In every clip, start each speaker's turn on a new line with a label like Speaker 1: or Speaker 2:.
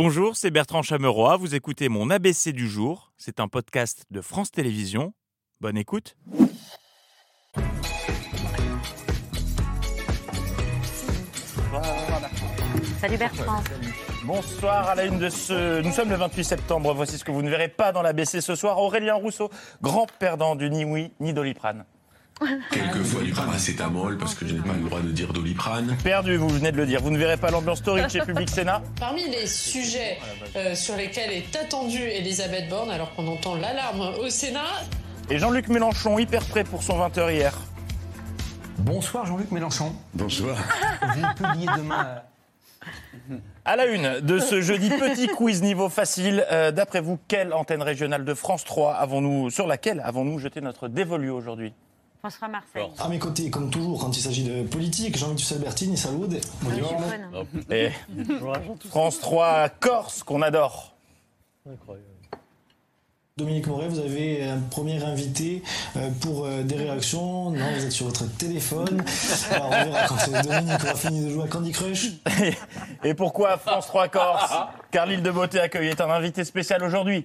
Speaker 1: Bonjour, c'est Bertrand Chameroy. Vous écoutez mon ABC du jour. C'est un podcast de France Télévisions. Bonne écoute.
Speaker 2: Salut Bertrand.
Speaker 1: Bonsoir à la une de ce. Nous sommes le 28 septembre. Voici ce que vous ne verrez pas dans l'ABC ce soir. Aurélien Rousseau, grand perdant du ni oui ni doliprane.
Speaker 3: Quelquefois du paracétamol parce que je n'ai pas le droit de dire doliprane.
Speaker 1: Perdu, vous venez de le dire. Vous ne verrez pas l'ambiance torride chez Public Sénat.
Speaker 4: Parmi les sujets euh, sur lesquels est attendue Elisabeth Borne, alors qu'on entend l'alarme au Sénat,
Speaker 1: Et Jean-Luc Mélenchon, hyper prêt pour son 20h hier.
Speaker 5: Bonsoir Jean-Luc Mélenchon.
Speaker 3: Bonsoir.
Speaker 5: Vous publiez demain.
Speaker 1: À la une de ce jeudi petit quiz niveau facile, euh, d'après vous, quelle antenne régionale de France 3 avons-nous, sur laquelle avons-nous jeté notre dévolu aujourd'hui?
Speaker 2: François Marseille.
Speaker 6: À mes côtés, comme toujours, quand il s'agit de politique, Jean-Luc Albertini, salut.
Speaker 2: Bonjour.
Speaker 1: Et France 3 Corse, qu'on adore.
Speaker 6: Dominique Moret, vous avez un premier invité euh, pour euh, des réactions. Non, vous êtes sur votre téléphone. Alors, on verra quand Dominique aura fini de jouer à Candy Crush.
Speaker 1: Et pourquoi France 3 Corse Car l'île de Beauté accueille est un invité spécial aujourd'hui.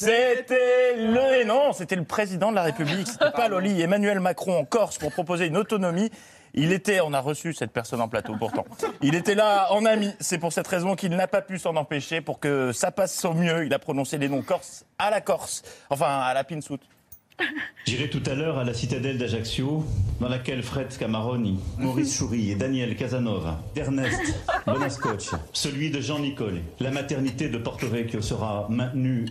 Speaker 1: C'était le et non, c'était le président de la République, c'était pas Loli, Emmanuel Macron en Corse pour proposer une autonomie. Il était, on a reçu cette personne en plateau pourtant. Il était là en ami. C'est pour cette raison qu'il n'a pas pu s'en empêcher. Pour que ça passe au mieux, il a prononcé les noms corse à la Corse, enfin à la Pinsout.
Speaker 7: J'irai tout à l'heure à la citadelle d'Ajaccio, dans laquelle Fred Scamaroni, Maurice Choury et Daniel Casanova, Ernest Bonascoche, celui de Jean Nicole, la maternité de Porto Vecchio sera maintenue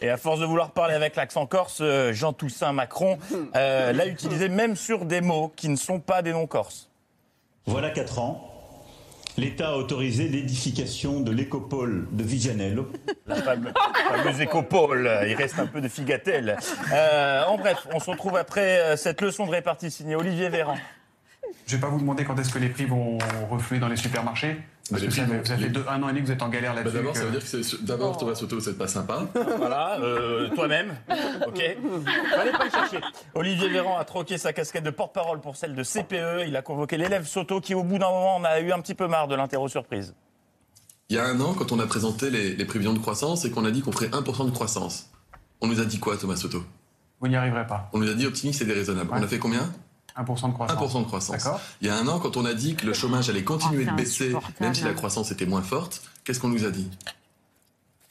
Speaker 1: Et à force de vouloir parler avec l'accent corse, euh, Jean Toussaint Macron euh, l'a utilisé même sur des mots qui ne sont pas des noms corses.
Speaker 7: Voilà quatre ans. L'État a autorisé l'édification de l'écopole de Vigianello.
Speaker 1: La fameuse, fameuse écopole, il reste un peu de figatelle. Euh, en bref, on se retrouve après cette leçon de répartie signée Olivier Véran.
Speaker 8: Je vais pas vous demander quand est-ce que les prix vont refluer dans les supermarchés. Parce
Speaker 3: les
Speaker 8: ça,
Speaker 3: prix
Speaker 8: fait- deux- un an et demi que vous êtes en galère
Speaker 3: Bah
Speaker 8: là-dessus.
Speaker 3: d'abord, ça veut dire que d'abord Thomas Soto, c'est pas sympa.
Speaker 1: Voilà, euh, toi-même, ok Fallait pas le chercher. Olivier Véran a troqué sa casquette de porte-parole pour celle de CPE. Il a convoqué l'élève Soto qui, au bout d'un moment, en a eu un petit peu marre de l'interro surprise.
Speaker 3: Il y a un an, quand on a présenté les, les prévisions de croissance et qu'on a dit qu'on ferait 1% de croissance, on nous a dit quoi, Thomas Soto?
Speaker 8: Vous n'y arriverez pas.
Speaker 3: On nous a dit optimiste et déraisonnable.
Speaker 8: Ouais.
Speaker 3: On a fait combien?
Speaker 8: 1% de croissance.
Speaker 3: 1% de croissance.
Speaker 8: D'accord.
Speaker 3: Il y a un an, quand on a dit que le chômage allait continuer de baisser, même si la croissance était moins forte, qu'est-ce qu'on nous a dit?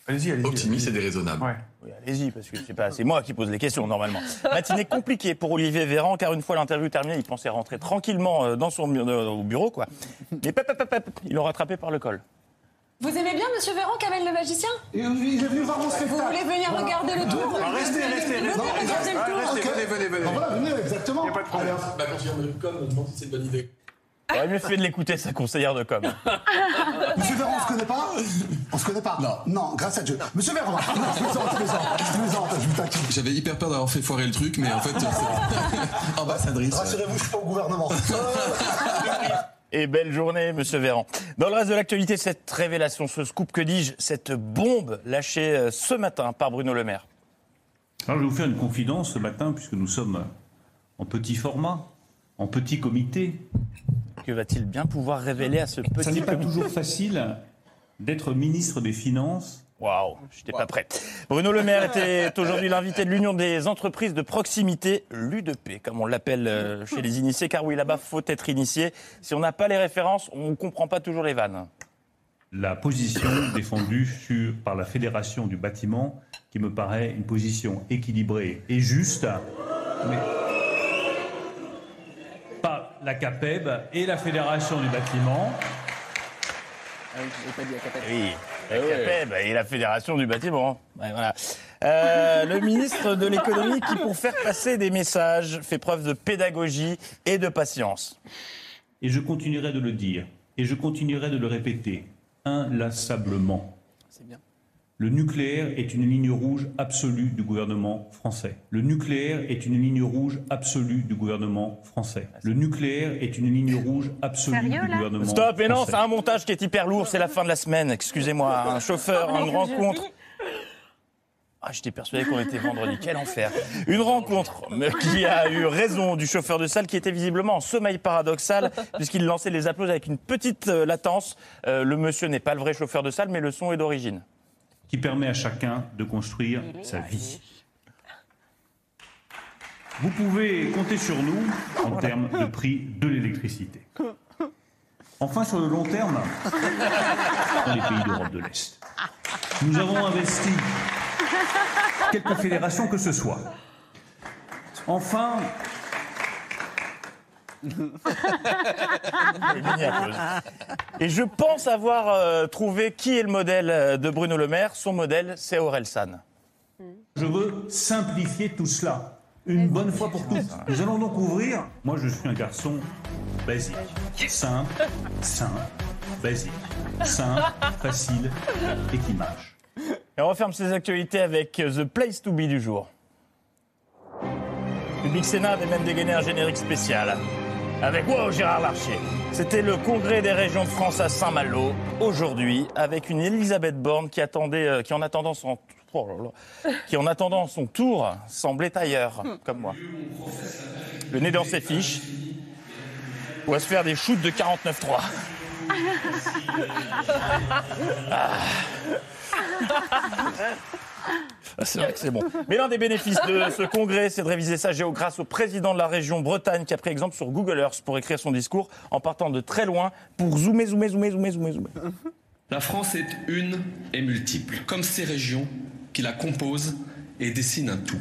Speaker 8: Allez-y, allez-y.
Speaker 3: Optimiste et déraisonnable.
Speaker 8: Ouais.
Speaker 1: Oui, allez-y, parce que c'est pas c'est moi qui pose les questions normalement. Matinée compliquée pour Olivier Véran, car une fois l'interview terminée, il pensait rentrer tranquillement euh, dans son euh, au bureau, quoi. Mais pep, pep, pep, pep, ils l'ont rattrapé par le col.
Speaker 9: Vous aimez bien Monsieur Véran, Kamel le magicien?
Speaker 6: Il est venu voir mon
Speaker 9: Vous
Speaker 6: spectacle.
Speaker 9: voulez venir regarder le tour?
Speaker 8: Restez, restez,
Speaker 9: venez,
Speaker 8: venez, venez.
Speaker 6: Voilà, venez, exactement.
Speaker 8: Y a pas de problème.
Speaker 3: Bah, quand de com, on me demande si c'est une bonne idée.
Speaker 1: Il aurait mieux fait de l'écouter, sa conseillère de com.
Speaker 10: Monsieur Véran, on se connaît pas On se connaît pas Non. Non, grâce à Dieu. Monsieur Véran, non, je plaisante, je plaisante, je plaisante, je vous taquine.
Speaker 3: J'avais hyper peur d'avoir fait foirer le truc, mais en fait, c'est ambassadrice. ouais.
Speaker 10: Rassurez-vous, je suis pas au gouvernement.
Speaker 1: Et belle journée, monsieur Véran. Dans le reste de l'actualité, cette révélation, ce scoop, que dis-je, cette bombe lâchée euh, ce matin par Bruno Le Maire.
Speaker 7: Alors je vais vous faire une confidence ce matin, puisque nous sommes en petit format, en petit comité.
Speaker 1: Que va-t-il bien pouvoir révéler à ce
Speaker 7: Ça
Speaker 1: petit
Speaker 7: n'est pas
Speaker 1: comité
Speaker 7: toujours facile d'être ministre des Finances
Speaker 1: Waouh, j'étais pas prêt. Bruno Le Maire était aujourd'hui l'invité de l'Union des entreprises de proximité, l'UDP, comme on l'appelle euh, chez les initiés, car oui, là-bas, faut être initié. Si on n'a pas les références, on ne comprend pas toujours les vannes.
Speaker 7: La position défendue sur, par la Fédération du bâtiment, qui me paraît une position équilibrée et juste, mais par la CAPEB et la Fédération du bâtiment.
Speaker 1: Oui, la CAPEB et la Fédération du bâtiment. Ouais, voilà. Euh, le ministre de l'économie qui, pour faire passer des messages, fait preuve de pédagogie et de patience.
Speaker 7: Et je continuerai de le dire, et je continuerai de le répéter, inlassablement.
Speaker 1: C'est bien.
Speaker 7: Le nucléaire est une ligne rouge absolue du gouvernement français. Le nucléaire est une ligne rouge absolue du gouvernement français. Le nucléaire est une ligne rouge absolue
Speaker 2: Sérieux,
Speaker 7: du gouvernement
Speaker 1: Stop, et non,
Speaker 7: français.
Speaker 1: c'est un montage qui est hyper lourd, c'est la fin de la semaine, excusez-moi. Un chauffeur, une rencontre. Ah, j'étais persuadé qu'on était vendredi. Quel enfer. Une rencontre qui a eu raison du chauffeur de salle qui était visiblement en sommeil paradoxal puisqu'il lançait les applaudissements avec une petite euh, latence. Euh, le monsieur n'est pas le vrai chauffeur de salle, mais le son est d'origine.
Speaker 7: qui permet à chacun de construire sa vie. Vous pouvez compter sur nous en termes de prix de l'électricité. Enfin, sur le long terme, dans les pays d'Europe de l'Est, nous avons investi quelques fédérations que ce soit. Enfin,
Speaker 1: Et je pense avoir euh, trouvé qui est le modèle euh, de Bruno Le Maire. Son modèle, c'est Aurel San.
Speaker 7: je veux simplifier tout cela. Une bonne fois pour toutes. Nous allons donc ouvrir. Moi, je suis un garçon basique. Simple, simple, basique. Simple, facile et qui marche.
Speaker 1: On referme ces actualités avec euh, The Place to Be du jour. Public Sénat avait même dégainé un générique spécial. Avec wow, Gérard Larcher. C'était le congrès des régions de France à Saint-Malo, aujourd'hui, avec une Elisabeth Borne qui, attendait, euh, qui, en attendant son, oh qui, en attendant son tour, semblait ailleurs, comme moi. Le nez dans ses fiches, ou à se faire des shoots de 49.3. Ah. Ah, C'est vrai que c'est bon. Mais l'un des bénéfices de ce congrès, c'est de réviser sa géo grâce au président de la région Bretagne qui a pris exemple sur Google Earth pour écrire son discours en partant de très loin pour zoomer, zoomer, zoomer, zoomer, zoomer, zoomer.
Speaker 11: La France est une et multiple, comme ces régions qui la composent et dessinent un tout.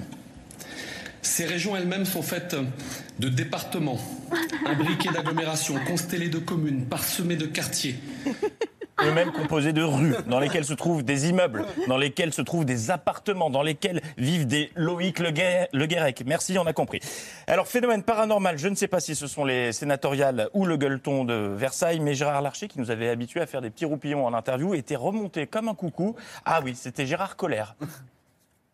Speaker 11: Ces régions elles-mêmes sont faites de départements, imbriqués d'agglomérations, constellés de communes, parsemés de quartiers.
Speaker 1: Eux-mêmes composés de rues, dans lesquelles se trouvent des immeubles, dans lesquels se trouvent des appartements, dans lesquels vivent des Loïc Le, Guérec. Merci, on a compris. Alors, phénomène paranormal, je ne sais pas si ce sont les sénatoriales ou le gueuleton de Versailles, mais Gérard Larcher, qui nous avait habitués à faire des petits roupillons en interview, était remonté comme un coucou. Ah oui, c'était Gérard Collère.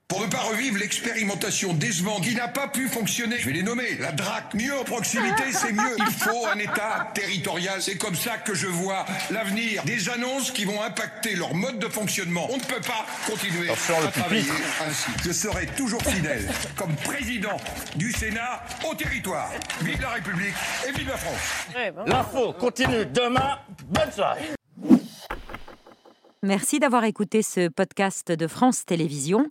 Speaker 12: Pour ne pas revivre l'expérimentation décevante qui n'a pas pu fonctionner, je vais les nommer, la DRAC, mieux en proximité, c'est mieux. Il faut un État territorial. C'est comme ça que je vois l'avenir. Des annonces qui vont impacter leur mode de fonctionnement. On ne peut pas continuer à travailler ainsi. Je serai toujours fidèle, comme président du Sénat, au territoire. Vive la République et vive la France.
Speaker 1: L'info continue demain. Bonne soirée.
Speaker 13: Merci d'avoir écouté ce podcast de France Télévisions.